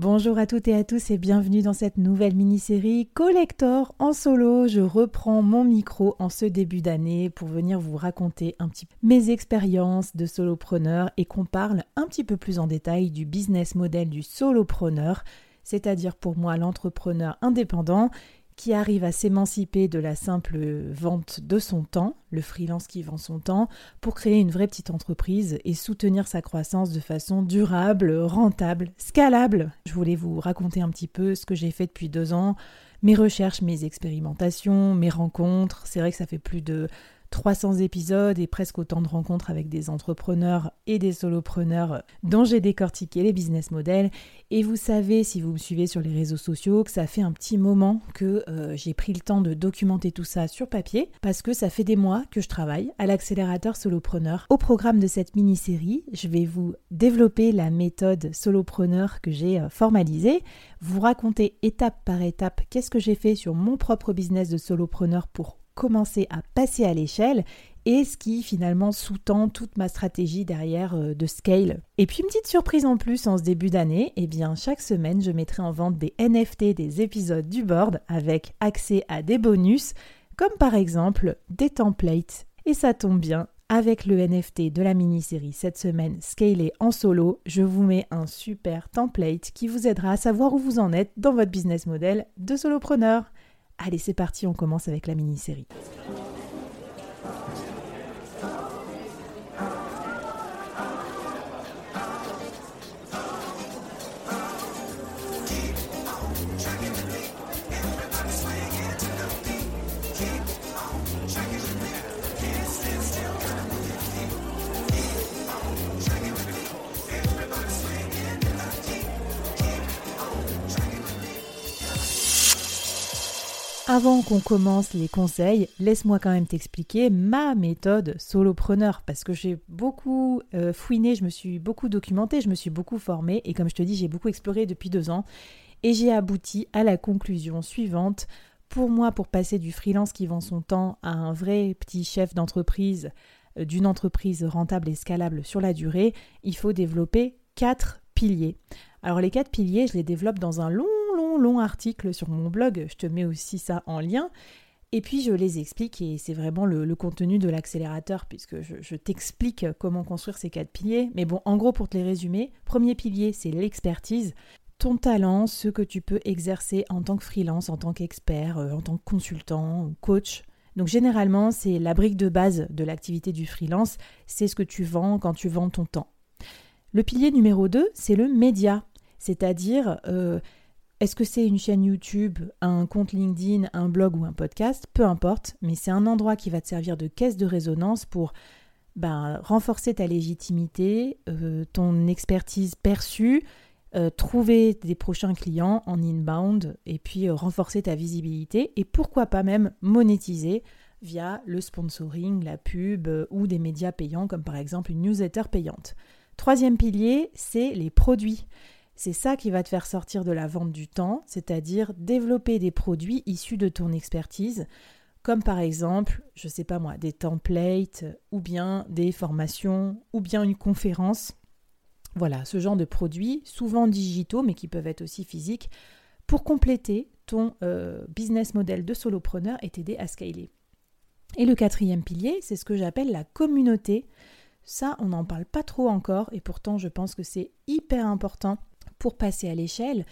Bonjour à toutes et à tous et bienvenue dans cette nouvelle mini-série Collector en solo. Je reprends mon micro en ce début d'année pour venir vous raconter un petit peu mes expériences de solopreneur et qu'on parle un petit peu plus en détail du business model du solopreneur, c'est-à-dire pour moi l'entrepreneur indépendant qui arrive à s'émanciper de la simple vente de son temps, le freelance qui vend son temps, pour créer une vraie petite entreprise et soutenir sa croissance de façon durable, rentable, scalable. Je voulais vous raconter un petit peu ce que j'ai fait depuis deux ans, mes recherches, mes expérimentations, mes rencontres. C'est vrai que ça fait plus de 300 épisodes et presque autant de rencontres avec des entrepreneurs et des solopreneurs dont j'ai décortiqué les business models. Et vous savez, si vous me suivez sur les réseaux sociaux, que ça fait un petit moment que euh, j'ai pris le temps de documenter tout ça sur papier parce que ça fait des mois que je travaille à l'accélérateur solopreneur. Au programme de cette mini-série, je vais vous développer la méthode solopreneur que j'ai euh, formalisée, vous raconter étape par étape qu'est-ce que j'ai fait sur mon propre business de solopreneur pour commencer à passer à l'échelle et ce qui finalement sous-tend toute ma stratégie derrière euh, de scale. Et puis une petite surprise en plus en ce début d'année, eh bien chaque semaine je mettrai en vente des NFT des épisodes du board avec accès à des bonus comme par exemple des templates. Et ça tombe bien, avec le NFT de la mini-série cette semaine scalé en solo, je vous mets un super template qui vous aidera à savoir où vous en êtes dans votre business model de solopreneur. Allez, c'est parti, on commence avec la mini-série. Avant qu'on commence les conseils, laisse-moi quand même t'expliquer ma méthode solopreneur parce que j'ai beaucoup euh, fouiné, je me suis beaucoup documenté, je me suis beaucoup formé et comme je te dis, j'ai beaucoup exploré depuis deux ans et j'ai abouti à la conclusion suivante. Pour moi, pour passer du freelance qui vend son temps à un vrai petit chef d'entreprise, euh, d'une entreprise rentable et scalable sur la durée, il faut développer quatre piliers. Alors les quatre piliers, je les développe dans un long long, article sur mon blog, je te mets aussi ça en lien. Et puis je les explique et c'est vraiment le, contenu de l'accélérateur puisque je, je t'explique comment construire ces quatre piliers. Mais bon, en gros pour te les résumer, premier pilier c'est l'expertise, ton talent, ce que tu peux exercer en tant que freelance, en tant qu'expert, euh, en tant que consultant, coach. Donc généralement c'est la brique de base de l'activité du freelance, c'est ce que tu vends quand tu vends ton temps. Le pilier numéro 2, c'est le média, c'est-à-dire euh, est-ce que c'est une chaîne YouTube, un compte LinkedIn, un blog ou un podcast? Peu importe, mais c'est un endroit qui va te servir de caisse de résonance pour ben, renforcer ta légitimité, euh, ton expertise perçue, euh, trouver des prochains clients en inbound et puis renforcer ta visibilité et pourquoi pas même monétiser via le sponsoring, la pub ou des médias payants comme par exemple une newsletter payante. Troisième pilier, c'est les produits C'est ça qui va te faire sortir de la vente du temps, c'est-à-dire développer des produits issus de ton expertise, comme par exemple, je ne sais pas moi, des templates ou bien des formations ou bien une conférence. Voilà, ce genre de produits, souvent digitaux mais qui peuvent être aussi physiques, pour compléter ton euh, business model de solopreneur et t'aider à scaler. Et le quatrième pilier, c'est ce que j'appelle la communauté. Ça, on n'en parle pas trop encore et pourtant je pense que c'est hyper important pour passer à l'échelle.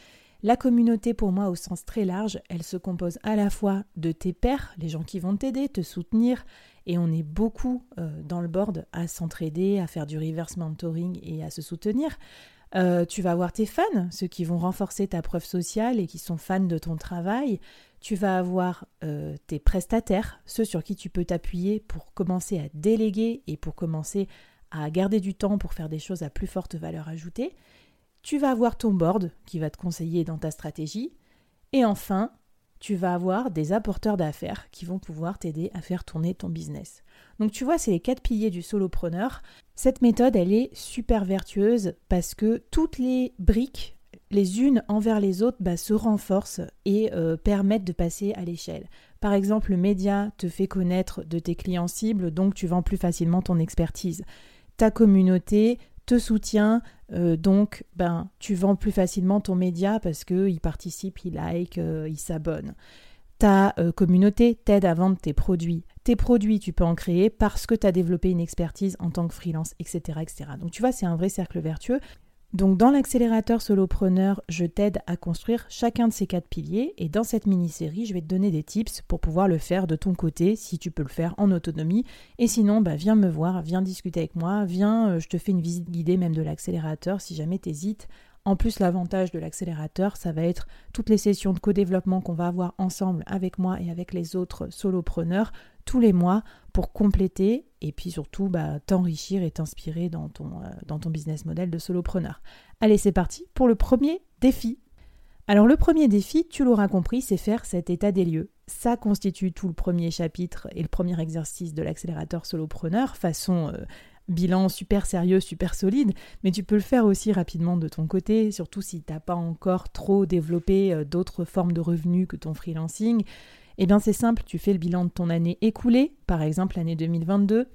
La communauté, pour moi, au sens très large, elle se compose à la fois de tes pairs, les gens qui vont t'aider, te soutenir, et on est beaucoup euh, dans le board à s'entraider, à faire du reverse mentoring et à se soutenir. Euh, tu vas avoir tes fans, ceux qui vont renforcer ta preuve sociale et qui sont fans de ton travail. Tu vas avoir euh, tes prestataires, ceux sur qui tu peux t'appuyer pour commencer à déléguer et pour commencer à garder du temps pour faire des choses à plus forte valeur ajoutée. Tu vas avoir ton board qui va te conseiller dans ta stratégie. Et enfin, tu vas avoir des apporteurs d'affaires qui vont pouvoir t'aider à faire tourner ton business. Donc tu vois, c'est les quatre piliers du solopreneur. Cette méthode, elle est super vertueuse parce que toutes les briques, les unes envers les autres, bah, se renforcent et euh, permettent de passer à l'échelle. Par exemple, le média te fait connaître de tes clients cibles, donc tu vends plus facilement ton expertise. Ta communauté te soutient, euh, donc ben, tu vends plus facilement ton média parce qu'il participe, il like, euh, il s'abonne. Ta euh, communauté t'aide à vendre tes produits. Tes produits, tu peux en créer parce que tu as développé une expertise en tant que freelance, etc. etc. Donc tu vois, c'est un vrai cercle vertueux. Donc dans l'accélérateur solopreneur, je t'aide à construire chacun de ces quatre piliers et dans cette mini-série, je vais te donner des tips pour pouvoir le faire de ton côté si tu peux le faire en autonomie et sinon bah, viens me voir, viens discuter avec moi, viens, euh, je te fais une visite guidée même de l'accélérateur si jamais tu. En plus, l'avantage de l'accélérateur, ça va être toutes les sessions de co-développement qu'on va avoir ensemble avec moi et avec les autres solopreneurs tous les mois pour compléter et puis surtout bah, t'enrichir et t'inspirer dans, ton, euh, dans ton business model de solopreneur. Allez, c'est parti pour le premier défi. Alors le premier défi, tu l'auras compris, c'est faire cet état des lieux. Ça constitue tout le premier chapitre et le premier exercice de l'accélérateur solopreneur, façon euh, bilan super sérieux, super solide, mais tu peux le faire aussi rapidement de ton côté, surtout si tu n'as pas encore trop développé euh, d'autres formes de revenus que ton freelancing. Eh bien c'est simple, tu fais le bilan de ton année écoulée, par exemple l'année 2022,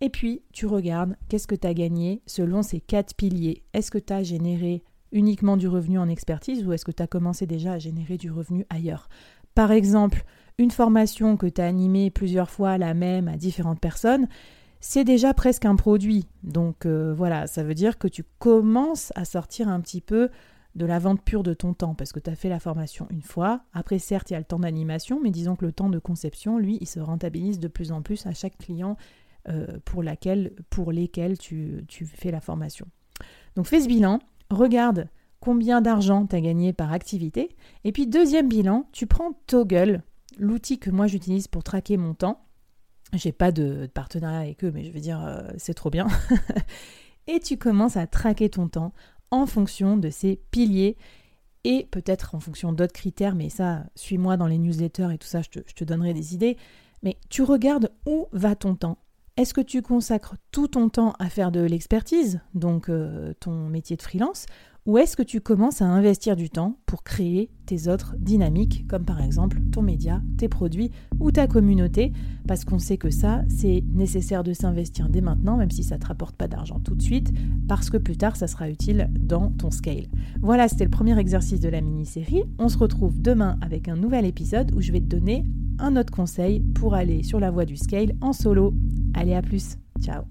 et puis tu regardes qu'est-ce que tu as gagné selon ces quatre piliers. Est-ce que tu as généré uniquement du revenu en expertise ou est-ce que tu as commencé déjà à générer du revenu ailleurs? Par exemple, une formation que tu as animée plusieurs fois la même à différentes personnes, c'est déjà presque un produit. Donc euh, voilà, ça veut dire que tu commences à sortir un petit peu de la vente pure de ton temps, parce que tu as fait la formation une fois. Après, certes, il y a le temps d'animation, mais disons que le temps de conception, lui, il se rentabilise de plus en plus à chaque client euh, pour, laquelle, lesquels tu, tu fais la formation. Donc fais ce bilan, regarde combien d'argent tu as gagné par activité, et puis deuxième bilan, tu prends Toggle, l'outil que moi j'utilise pour traquer mon temps. J'ai pas de, partenariat avec eux, mais je veux dire, euh, c'est trop bien. et tu commences à traquer ton temps en fonction de ces piliers et peut-être en fonction d'autres critères, mais ça, suis-moi dans les newsletters et tout ça, je te, donnerai des idées. Mais tu regardes où va ton temps. Est-ce que tu consacres tout ton temps à faire de l'expertise, donc euh, ton métier de freelance, ou est-ce que tu commences à investir du temps pour créer tes autres dynamiques, comme par exemple ton média, tes produits ou ta communauté? Parce qu'on sait que ça, c'est nécessaire de s'investir dès maintenant, même si ça ne te rapporte pas d'argent tout de suite, parce que plus tard, ça sera utile dans ton scale. Voilà, c'était le premier exercice de la mini-série. On se retrouve demain avec un nouvel épisode où je vais te donner un autre conseil pour aller sur la voie du scale en solo. Allez, à plus. Ciao